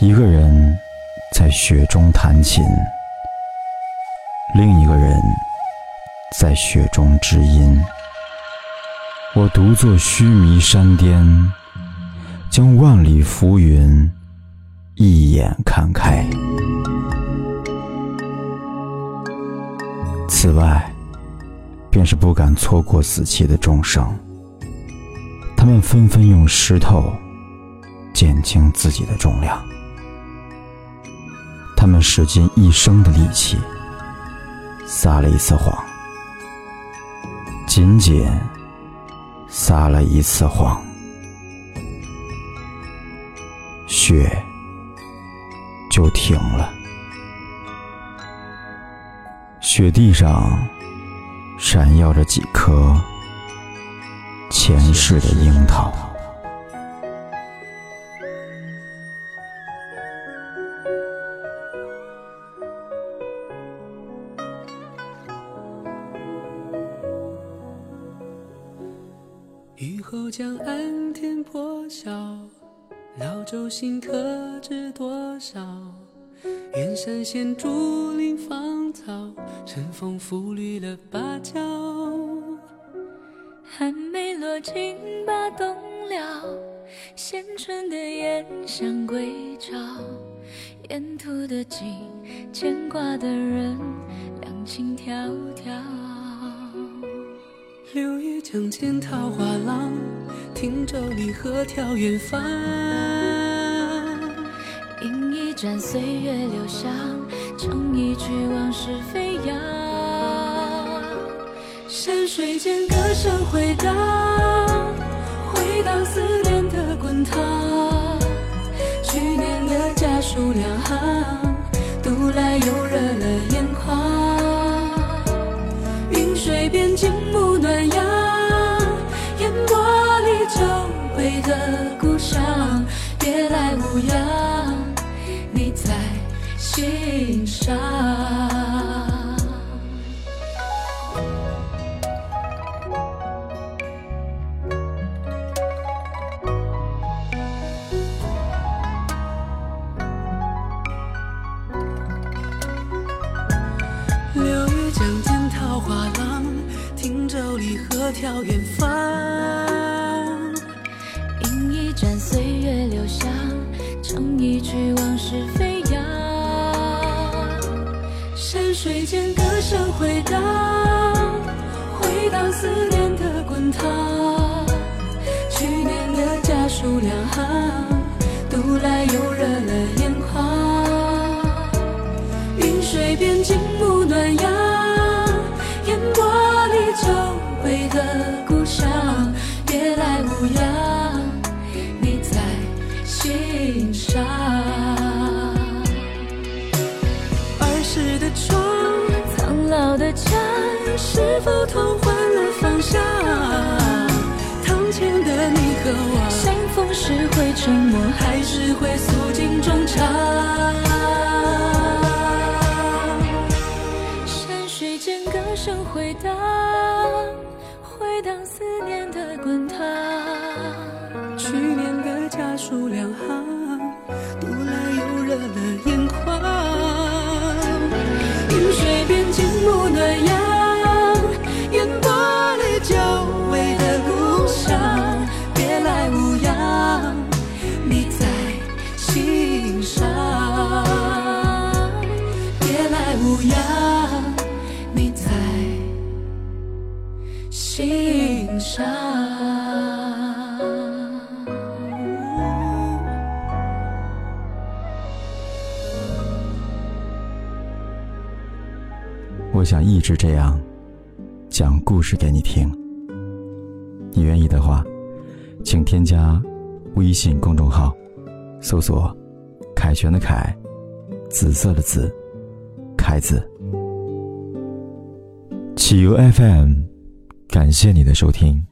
一个人在雪中弹琴，另一个人在雪中知音。我独坐须弥山巅，将万里浮云一眼看开。此外，便是不敢错过死期的众生，他们纷纷用石头减轻自己的重量。他们使尽一生的力气，撒了一次谎，仅仅撒了一次谎，雪就停了。雪地上闪耀着几颗前世的樱桃。雨后江岸天破晓，老舟新客知多少？远山现竹林芳草，晨风拂绿了芭蕉。寒梅落尽把冬了，衔春的燕想归巢。沿途的景，牵挂的人，两情迢迢。柳叶江间桃花浪，汀洲里鹤眺远方。饮一盏岁月留香，唱一曲往事飞扬。山水间歌声回荡，回荡思念的滚烫。去年的家书两行，读来又热了眼眶。云水边静的故乡，别来无恙，你在心上。柳叶江天桃花浪，汀州里河眺远方。唱一曲往事飞扬。山水间歌声回荡，回荡思念的滚烫。去年的家书两行，读来又热了眼眶。云水边静是否同换了方向？堂前的你和我，相逢时会沉默，还是会诉尽衷肠？山水间歌声回荡。回荡思念的滚烫，去年的家书两行，读来又热了眼眶。云水边静沐暖阳，你在心上。别来无恙。你在心上。我想一直这样讲故事给你听。你愿意的话，请添加微信公众号，搜索“凯旋的凯”，紫色的紫，凯子。企鹅 FM。感谢你的收听。